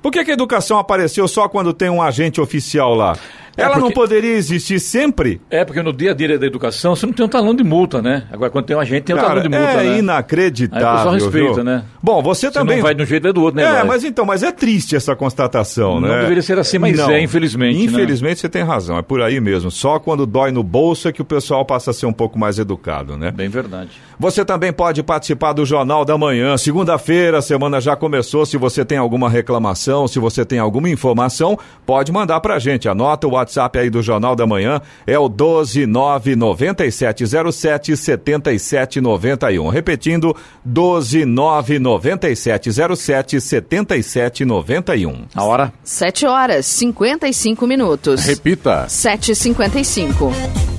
[SPEAKER 3] Por que, que a educação apareceu só quando tem um agente oficial lá?
[SPEAKER 4] É
[SPEAKER 3] Ela não
[SPEAKER 4] porque-
[SPEAKER 3] poderia existir sempre?
[SPEAKER 4] É, porque no dia a dia da educação você não tem um talão de multa, né? Agora, quando tem um agente, tem um
[SPEAKER 3] Cara,
[SPEAKER 4] talão de multa,
[SPEAKER 3] é
[SPEAKER 4] né?
[SPEAKER 3] inacreditável.
[SPEAKER 4] Aí o pessoal respeita,
[SPEAKER 3] viu?
[SPEAKER 4] né?
[SPEAKER 3] Bom, você
[SPEAKER 4] Você
[SPEAKER 3] também.
[SPEAKER 4] não vai de um jeito, vai do outro, né?
[SPEAKER 3] É, mas então, mas é triste essa constatação,
[SPEAKER 4] Não
[SPEAKER 3] né?
[SPEAKER 4] deveria ser assim, mas
[SPEAKER 3] Não.
[SPEAKER 4] é, infelizmente, né?
[SPEAKER 3] Infelizmente você tem razão, é por aí mesmo. Só quando dói no bolso é que o pessoal passa a ser um pouco mais educado, né?
[SPEAKER 4] Bem verdade.
[SPEAKER 3] Você também pode participar do Jornal da Manhã. Segunda-feira, a semana já começou. Se você tem alguma reclamação, se você tem alguma informação, pode mandar pra gente. Anota o WhatsApp aí do Jornal da Manhã. É o 1299707 7791. Repetindo, 1299707 7791.
[SPEAKER 4] A hora?
[SPEAKER 2] 7 horas 55 minutos.
[SPEAKER 1] Repita.
[SPEAKER 2] 7h55.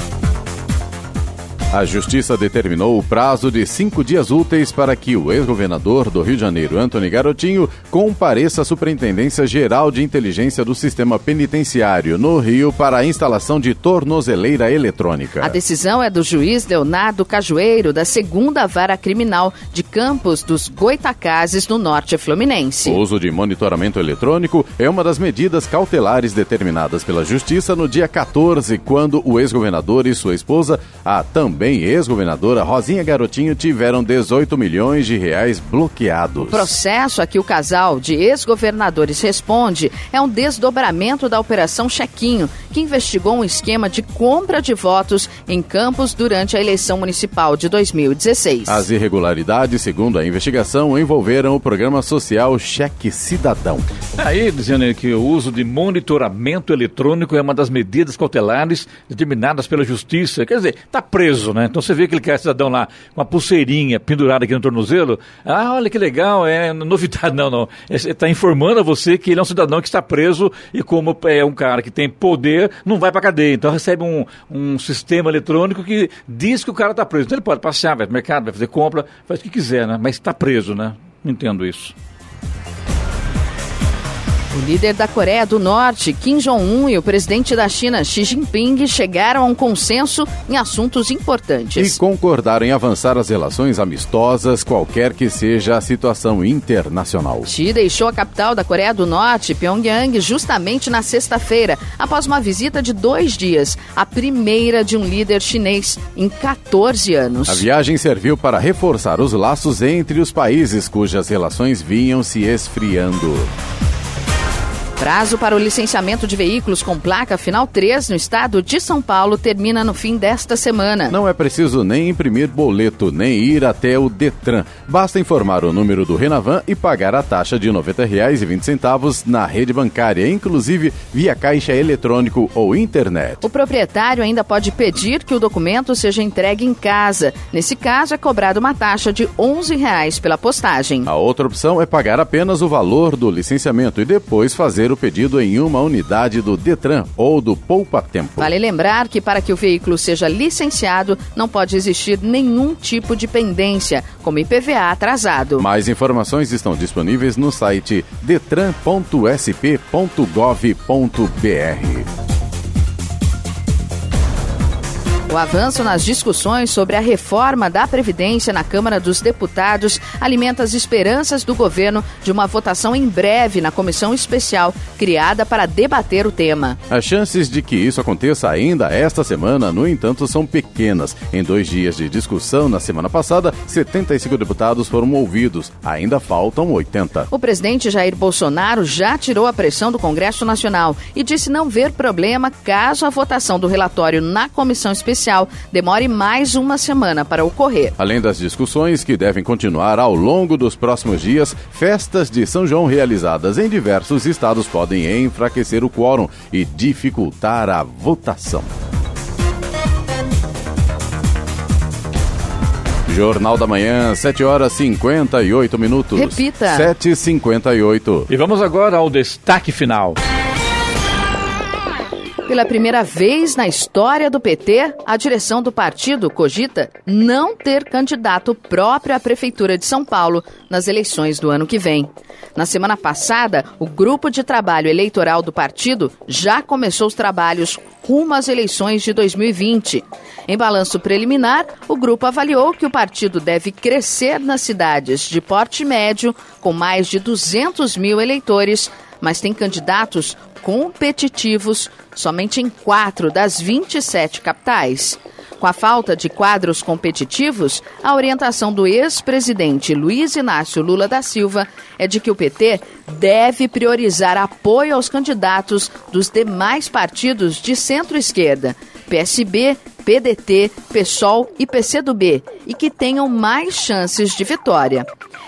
[SPEAKER 1] A Justiça determinou o prazo de cinco dias úteis para que o ex-governador do Rio de Janeiro, Antony Garotinho, compareça à Superintendência Geral de Inteligência do Sistema Penitenciário no Rio para a instalação de tornozeleira eletrônica.
[SPEAKER 2] A decisão é do juiz Leonardo Cajueiro, da segunda vara criminal de Campos dos Goitacazes, no norte fluminense.
[SPEAKER 1] O uso de monitoramento eletrônico é uma das medidas cautelares determinadas pela Justiça no dia 14, quando o ex-governador e sua esposa, a também também ex-governadora Rosinha Garotinho tiveram 18 milhões de reais bloqueados.
[SPEAKER 2] O processo a que o casal de ex-governadores responde é um desdobramento da Operação Chequinho, que investigou um esquema de compra de votos em Campos durante a eleição municipal de 2016.
[SPEAKER 1] As irregularidades, segundo a investigação, envolveram o programa social Cheque Cidadão.
[SPEAKER 4] Aí dizendo que o uso de monitoramento eletrônico é uma das medidas cautelares determinadas pela Justiça. Quer dizer, está preso né? Então você vê aquele cidadão lá com a pulseirinha pendurada aqui no tornozelo. Ah, olha que legal, é novidade. [laughs] Não, não. Está informando a você que ele é um cidadão que está preso e como é um cara que tem poder, não vai para cadeia. Então recebe um, um sistema eletrônico que diz que o cara está preso. Então ele pode passear, vai para o mercado, vai fazer compra, faz o que quiser, né? Mas está preso, né? Não entendo isso.
[SPEAKER 2] O líder da Coreia do Norte, Kim Jong-un, e o presidente da China, Xi Jinping, chegaram a um consenso em assuntos importantes.
[SPEAKER 1] E concordaram em avançar as relações amistosas, qualquer que seja a situação internacional.
[SPEAKER 2] Xi deixou a capital da Coreia do Norte, Pyongyang, justamente na sexta-feira, após uma visita de dois dias, a primeira de um líder chinês em 14 anos.
[SPEAKER 1] A viagem serviu para reforçar os laços entre os países cujas relações vinham se esfriando.
[SPEAKER 2] Prazo para o licenciamento de veículos com placa final 3 no estado de São Paulo termina no fim desta semana.
[SPEAKER 1] Não é preciso nem imprimir boleto, nem ir até o Detran. Basta informar o número do Renavan e pagar a taxa de R$ 90,20 na rede bancária, inclusive via caixa eletrônico ou internet.
[SPEAKER 2] O proprietário ainda pode pedir que o documento seja entregue em casa. Nesse caso, é cobrada uma taxa de 11 reais pela postagem.
[SPEAKER 1] A outra opção é pagar apenas o valor do licenciamento e depois fazer fazer o pedido em uma unidade do Detran ou do Poupa Tempo.
[SPEAKER 2] Vale lembrar que para que o veículo seja licenciado, não pode existir nenhum tipo de pendência, como IPVA atrasado.
[SPEAKER 1] Mais informações estão disponíveis no site detran.sp.gov.br.
[SPEAKER 2] O avanço nas discussões sobre a reforma da Previdência na Câmara dos Deputados alimenta as esperanças do governo de uma votação em breve na comissão especial criada para debater o tema.
[SPEAKER 1] As chances de que isso aconteça ainda esta semana, no entanto, são pequenas. Em dois dias de discussão na semana passada, 75 deputados foram ouvidos. Ainda faltam 80.
[SPEAKER 2] O presidente Jair Bolsonaro já tirou a pressão do Congresso Nacional e disse não ver problema caso a votação do relatório na comissão especial demore mais uma semana para ocorrer.
[SPEAKER 1] Além das discussões que devem continuar ao longo dos próximos dias, festas de São João realizadas em diversos estados podem enfraquecer o quórum e dificultar a votação. Jornal da Manhã, 7 horas 58 minutos.
[SPEAKER 2] Repita.
[SPEAKER 1] 7h58.
[SPEAKER 4] E vamos agora ao destaque final.
[SPEAKER 2] Pela primeira vez na história do PT, a direção do partido cogita não ter candidato próprio à Prefeitura de São Paulo nas eleições do ano que vem. Na semana passada, o grupo de trabalho eleitoral do partido já começou os trabalhos rumo às eleições de 2020. Em balanço preliminar, o grupo avaliou que o partido deve crescer nas cidades de porte médio, com mais de 200 mil eleitores, mas tem candidatos competitivos somente em quatro das 27 capitais. Com a falta de quadros competitivos, a orientação do ex-presidente Luiz Inácio Lula da Silva é de que o PT deve priorizar apoio aos candidatos dos demais partidos de centro-esquerda, PSB, PDT, PSOL e PCdoB, e que tenham mais chances de vitória.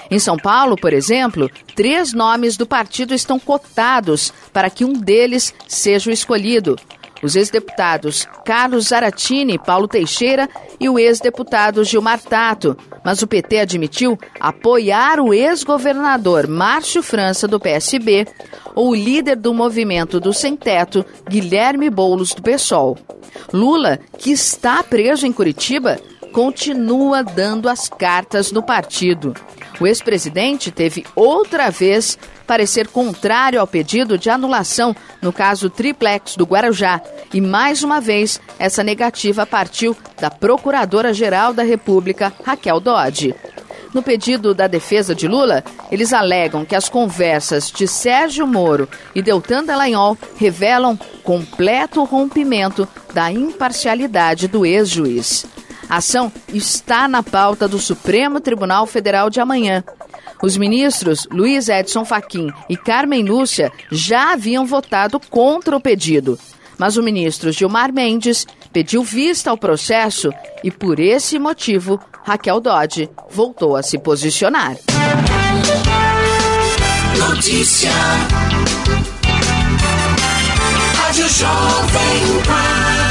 [SPEAKER 2] Em São Paulo, por exemplo, três nomes do partido estão cotados para que um deles seja o escolhido. Os ex-deputados Carlos Zaratini, Paulo Teixeira e o ex-deputado Gilmar Tato. Mas o PT admitiu apoiar o ex-governador Márcio França, do PSB, ou o líder do movimento do Sem Teto, Guilherme Boulos, do PSOL. Lula, que está preso em Curitiba, continua dando as cartas no partido. O ex-presidente teve outra vez parecer contrário ao pedido de anulação no caso Triplex do Guarujá. E mais uma vez, essa negativa partiu da Procuradora-Geral da República, Raquel Dodge. No pedido da defesa de Lula, eles alegam que as conversas de Sérgio Moro e Deltan Dallagnol revelam completo rompimento da imparcialidade do ex-juiz. A ação está na pauta do Supremo Tribunal Federal de amanhã. Os ministros Luiz Edson Fachin e Carmen Lúcia já haviam votado contra o pedido. Mas o ministro Gilmar Mendes pediu vista ao processo e, por esse motivo, Raquel Dodge voltou a se posicionar.
[SPEAKER 10] Notícia. Rádio Jovem Pan.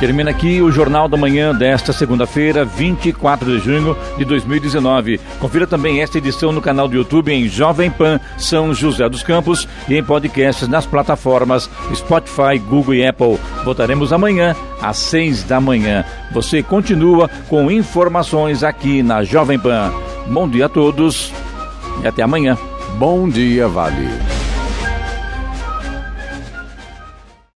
[SPEAKER 4] Termina aqui o Jornal da Manhã desta segunda-feira, 24 de junho de 2019. Confira também esta edição no canal do YouTube em Jovem Pan São José dos Campos e em podcasts nas plataformas Spotify, Google e Apple. Voltaremos amanhã às seis da manhã. Você continua com informações aqui na Jovem Pan. Bom dia a todos e até amanhã.
[SPEAKER 1] Bom dia, Vale.